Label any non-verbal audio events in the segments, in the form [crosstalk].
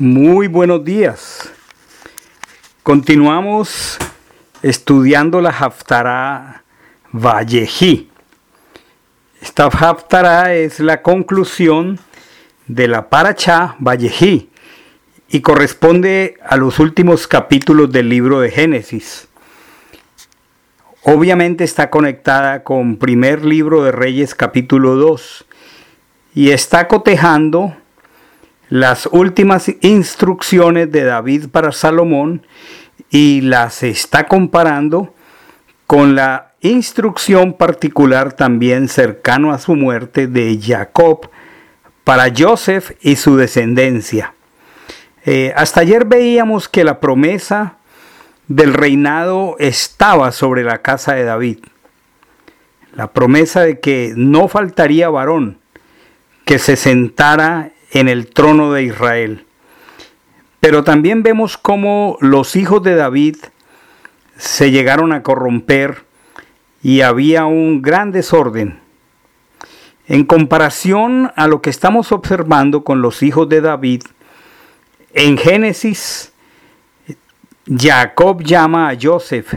Muy buenos días. Continuamos estudiando la Haftarah Vallejí. Esta Haftarah es la conclusión de la Paracha Vallejí y corresponde a los últimos capítulos del libro de Génesis. Obviamente está conectada con primer libro de Reyes capítulo 2 y está cotejando las últimas instrucciones de David para Salomón y las está comparando con la instrucción particular también cercano a su muerte de Jacob para Joseph y su descendencia. Eh, hasta ayer veíamos que la promesa del reinado estaba sobre la casa de David. La promesa de que no faltaría varón que se sentara en el trono de Israel. Pero también vemos cómo los hijos de David se llegaron a corromper y había un gran desorden. En comparación a lo que estamos observando con los hijos de David, en Génesis, Jacob llama a Joseph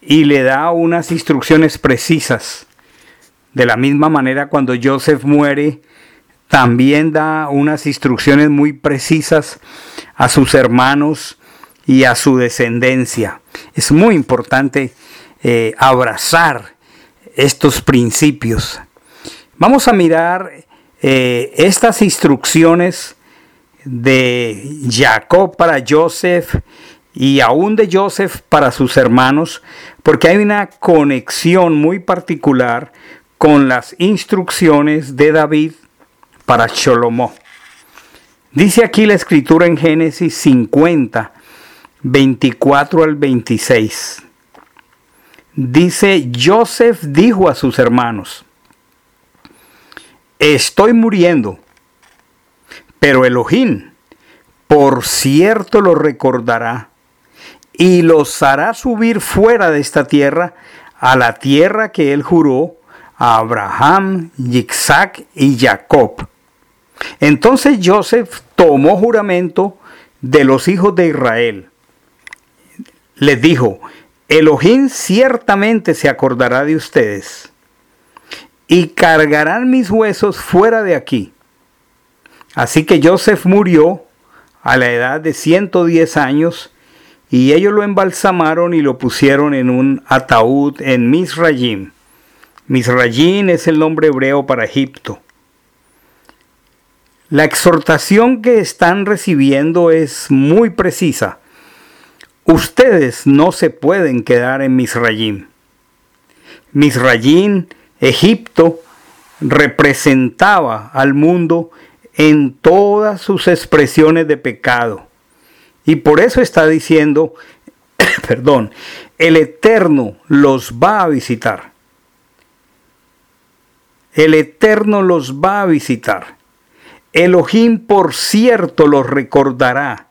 y le da unas instrucciones precisas. De la misma manera, cuando Joseph muere, también da unas instrucciones muy precisas a sus hermanos y a su descendencia. Es muy importante eh, abrazar estos principios. Vamos a mirar eh, estas instrucciones de Jacob para Joseph y aún de Joseph para sus hermanos, porque hay una conexión muy particular con las instrucciones de David para Sholomó. Dice aquí la escritura en Génesis 50, 24 al 26. Dice, Joseph dijo a sus hermanos, estoy muriendo, pero Elohim, por cierto, lo recordará y los hará subir fuera de esta tierra a la tierra que él juró a Abraham, Isaac y Jacob entonces Joseph tomó juramento de los hijos de Israel. Les dijo, Elohim ciertamente se acordará de ustedes y cargarán mis huesos fuera de aquí. Así que Joseph murió a la edad de 110 años y ellos lo embalsamaron y lo pusieron en un ataúd en Misrayim. Misrayim es el nombre hebreo para Egipto. La exhortación que están recibiendo es muy precisa. Ustedes no se pueden quedar en Misrayim. Misrayim, Egipto, representaba al mundo en todas sus expresiones de pecado. Y por eso está diciendo, [coughs] perdón, el Eterno los va a visitar. El Eterno los va a visitar. Elohim por cierto los recordará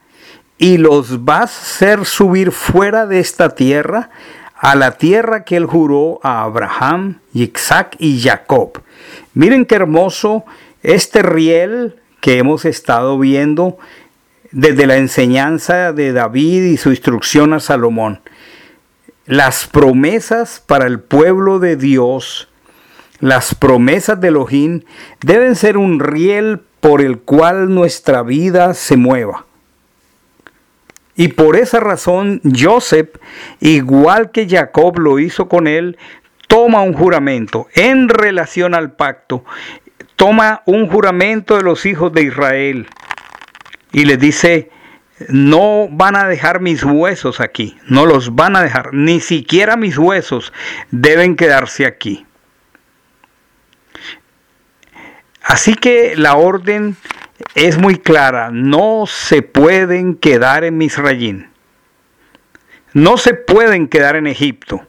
y los va a hacer subir fuera de esta tierra a la tierra que él juró a Abraham, Isaac y Jacob. Miren qué hermoso este riel que hemos estado viendo desde la enseñanza de David y su instrucción a Salomón. Las promesas para el pueblo de Dios, las promesas de Elohim deben ser un riel por el cual nuestra vida se mueva. Y por esa razón Joseph, igual que Jacob lo hizo con él, toma un juramento en relación al pacto, toma un juramento de los hijos de Israel y les dice, no van a dejar mis huesos aquí, no los van a dejar, ni siquiera mis huesos deben quedarse aquí. Así que la orden es muy clara, no se pueden quedar en Misrayín. No se pueden quedar en Egipto.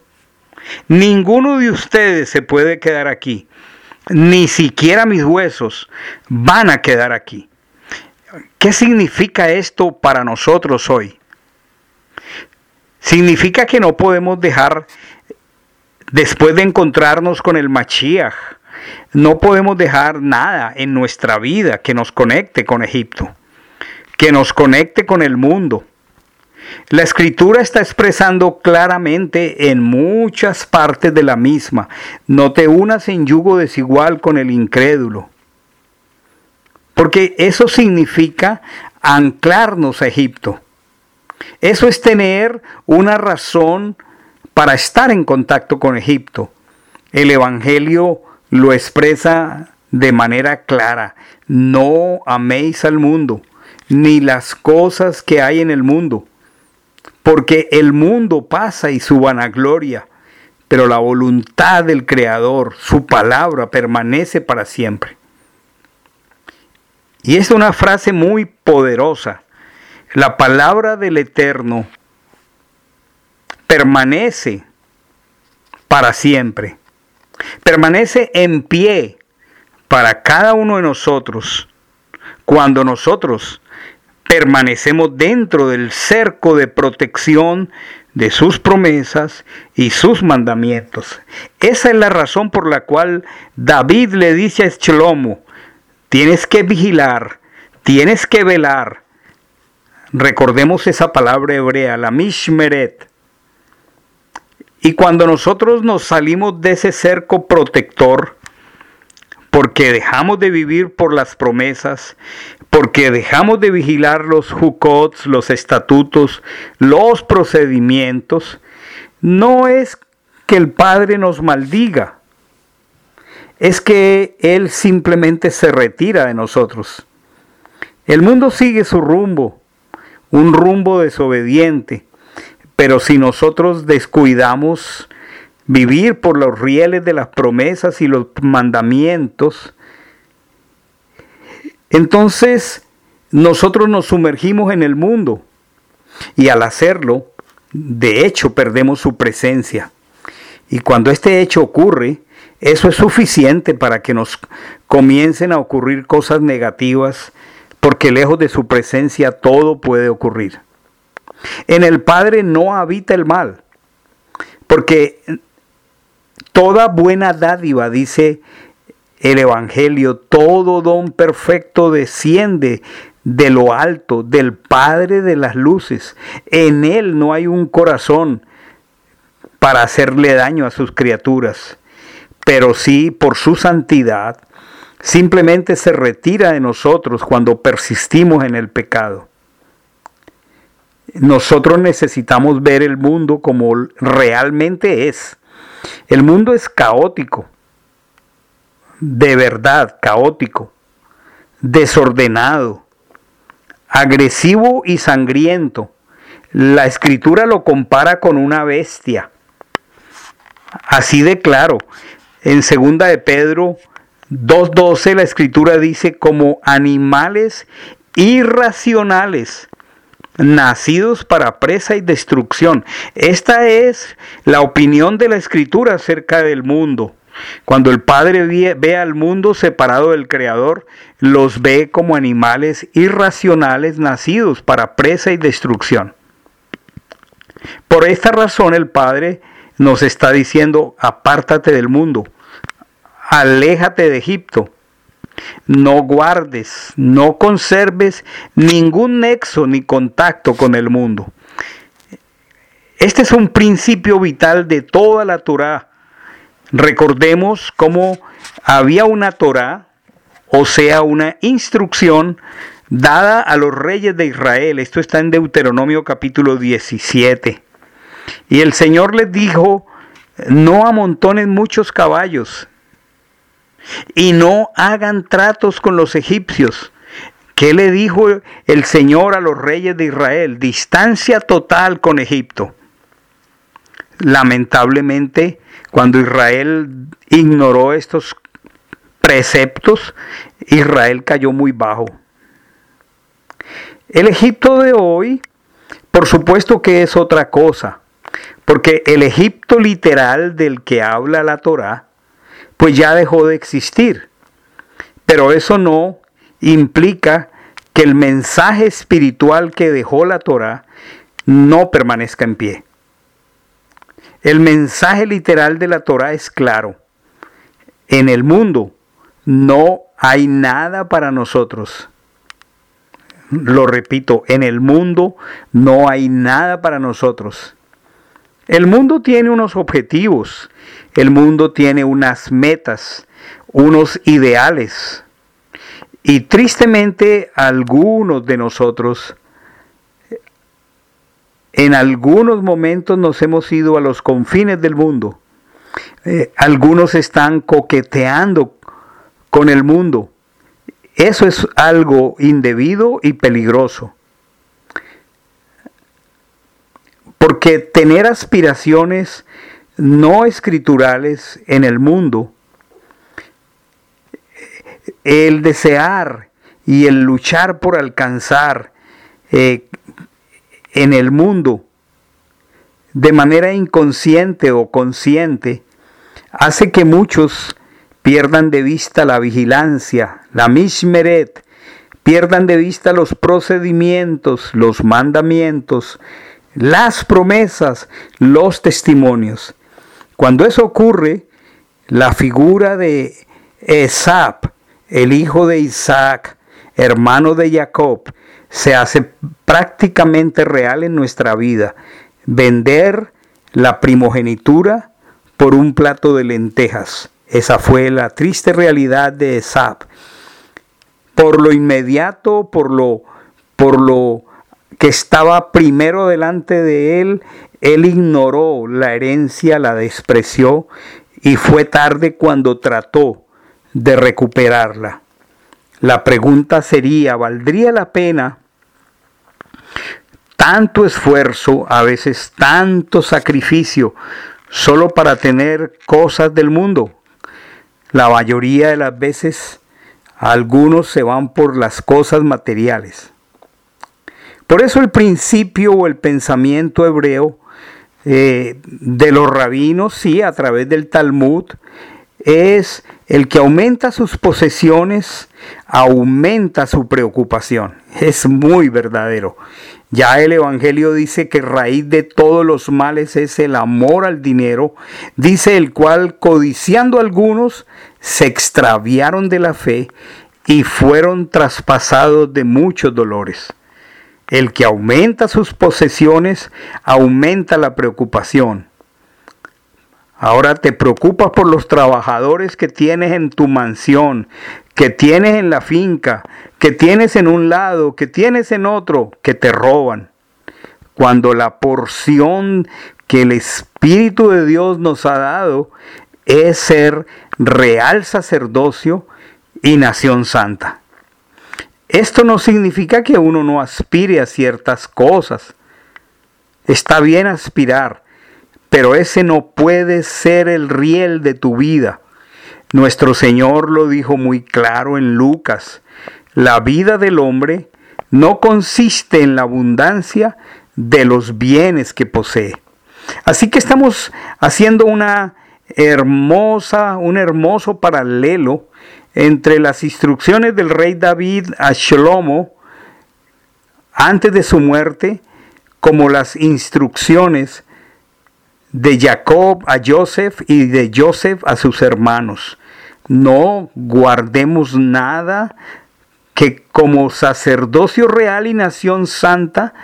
Ninguno de ustedes se puede quedar aquí. Ni siquiera mis huesos van a quedar aquí. ¿Qué significa esto para nosotros hoy? Significa que no podemos dejar, después de encontrarnos con el Machiach, no podemos dejar nada en nuestra vida que nos conecte con Egipto. que nos conecte con el mundo. La escritura está expresando claramente en muchas partes de la misma, no te unas en yugo desigual con el incrédulo. Porque eso significa anclarnos a Egipto. Eso es tener una razón para estar en contacto con Egipto. El Evangelio lo expresa de manera clara. No améis al mundo, ni las cosas que hay en el mundo, porque el mundo pasa y su vanagloria, pero la voluntad del Creador, su palabra, permanece para siempre. Y es una frase muy poderosa. La palabra del Eterno permanece para siempre. Permanece en pie para cada uno de nosotros cuando nosotros permanecemos dentro del cerco de protección de sus promesas y sus mandamientos. Esa es la razón por la cual David le dice a Shlomo, tienes que vigilar, tienes que velar. Recordemos esa palabra hebrea, la mishmeret. Y cuando nosotros nos salimos de ese cerco protector, porque dejamos de vivir por las promesas, porque dejamos de vigilar los hukots, los estatutos, los procedimientos, no es que el Padre nos maldiga, es que Él simplemente se retira de nosotros. El mundo sigue su rumbo, un rumbo desobediente, pero si nosotros descuidamos vivir por los rieles de las promesas y los mandamientos, entonces nosotros nos sumergimos en el mundo y al hacerlo, de hecho, perdemos su presencia. Y cuando este hecho ocurre, eso es suficiente para que nos comiencen a ocurrir cosas negativas, porque lejos de su presencia todo puede ocurrir. En el Padre no habita el mal, porque Toda buena dádiva, dice el Evangelio, todo don perfecto desciende de lo alto, del Padre de las luces. En Él no hay un corazón para hacerle daño a sus criaturas, pero sí por su santidad, simplemente se retira de nosotros cuando persistimos en el pecado. Nosotros necesitamos ver el mundo como realmente es el mundo es caótico, de verdad caótico, desordenado, agresivo y sangriento. La escritura lo compara con una bestia. Así de claro. En segunda de Pedro 2.12 la escritura dice como animales irracionales nacidos para presa y destrucción. Esta es la opinión de la escritura acerca del mundo. Cuando el Padre ve, al mundo separado del Creador, los ve como animales irracionales nacidos para presa y destrucción. Por esta razón el Padre nos está diciendo, apártate del mundo, aléjate de Egipto, no guardes, no conserves ningún nexo ni contacto con el mundo. Este es un principio vital de toda la Torah. Recordemos cómo había una Torah, o sea, una instrucción dada a los reyes de Israel. Esto está en Deuteronomio capítulo 17. Y el Señor les dijo, no amontonen muchos caballos, y no hagan tratos con los egipcios. ¿Qué le dijo el Señor a los reyes de Israel? Distancia total con Egipto. Lamentablemente, cuando Israel ignoró estos preceptos, Israel cayó muy bajo. El Egipto de hoy, por supuesto que es otra cosa, porque el Egipto literal del que habla la Torá pues ya dejó de existir. Pero eso no implica que el mensaje espiritual que dejó la Torah no permanezca en pie. El mensaje literal de la Torah es claro. En el mundo no hay nada para nosotros. lo repito, en el mundo no hay nada para nosotros. El mundo tiene unos objetivos, el mundo tiene unas metas, unos ideales. Y tristemente algunos de nosotros en algunos momentos nos hemos ido a los confines del mundo. Eh, algunos están coqueteando con el mundo. Eso es algo indebido y peligroso. Porque tener aspiraciones no escriturales en el mundo, el desear y el luchar por alcanzar eh, en el mundo de manera inconsciente o consciente, hace que muchos pierdan de vista la vigilancia, la mishmeret, pierdan de vista los procedimientos, los mandamientos, las promesas, los testimonios. Cuando eso ocurre, la figura de Esap, el hijo de Isaac, hermano de Jacob, se hace prácticamente real en nuestra vida. Vender la primogenitura por un plato de lentejas. Esa fue la triste realidad de Esap. Por lo inmediato, por lo, por lo que estaba primero delante de él, él ignoró la herencia, la despreció y fue tarde cuando trató de recuperarla. La pregunta sería, ¿valdría la pena tanto esfuerzo, a veces tanto sacrificio, solo para tener cosas del mundo? La mayoría de las veces algunos se van por las cosas materiales. Por eso el principio o el pensamiento hebreo eh, de los rabinos, sí, a través del Talmud, es el que aumenta sus posesiones, aumenta su preocupación. Es muy verdadero. Ya el Evangelio dice que raíz de todos los males es el amor al dinero, dice el cual, codiciando algunos, se extraviaron de la fe y fueron traspasados de muchos dolores. El que aumenta sus posesiones, aumenta la preocupación. Ahora te preocupas por los trabajadores que tienes en tu mansión, que tienes en la finca, que tienes en un lado, que tienes en otro, que te roban. Cuando la porción que el Espíritu de Dios nos ha dado es ser real sacerdocio y nación santa. Esto no significa que uno no aspire a ciertas cosas. Está bien aspirar, pero ese no puede ser el riel de tu vida. Nuestro Señor lo dijo muy claro en Lucas. La vida del hombre no consiste en la abundancia de los bienes que posee. Así que estamos haciendo una hermosa, un hermoso paralelo entre las instrucciones del rey David a Shlomo antes de su muerte, como las instrucciones de Jacob a Joseph y de Joseph a sus hermanos. No guardemos nada que como sacerdocio real y nación santa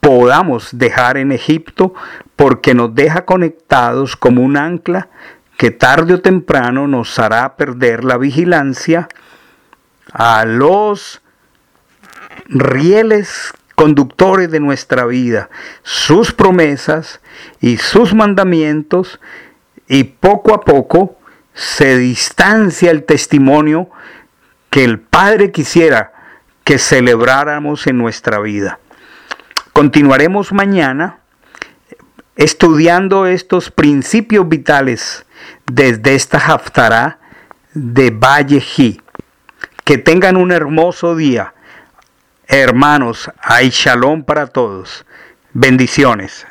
podamos dejar en Egipto porque nos deja conectados como un ancla que tarde o temprano nos hará perder la vigilancia a los rieles conductores de nuestra vida, sus promesas y sus mandamientos, y poco a poco se distancia el testimonio que el Padre quisiera que celebráramos en nuestra vida. Continuaremos mañana estudiando estos principios vitales desde esta Haftará de Vallejí. Que tengan un hermoso día Hermanos, hay shalom para todos. Bendiciones.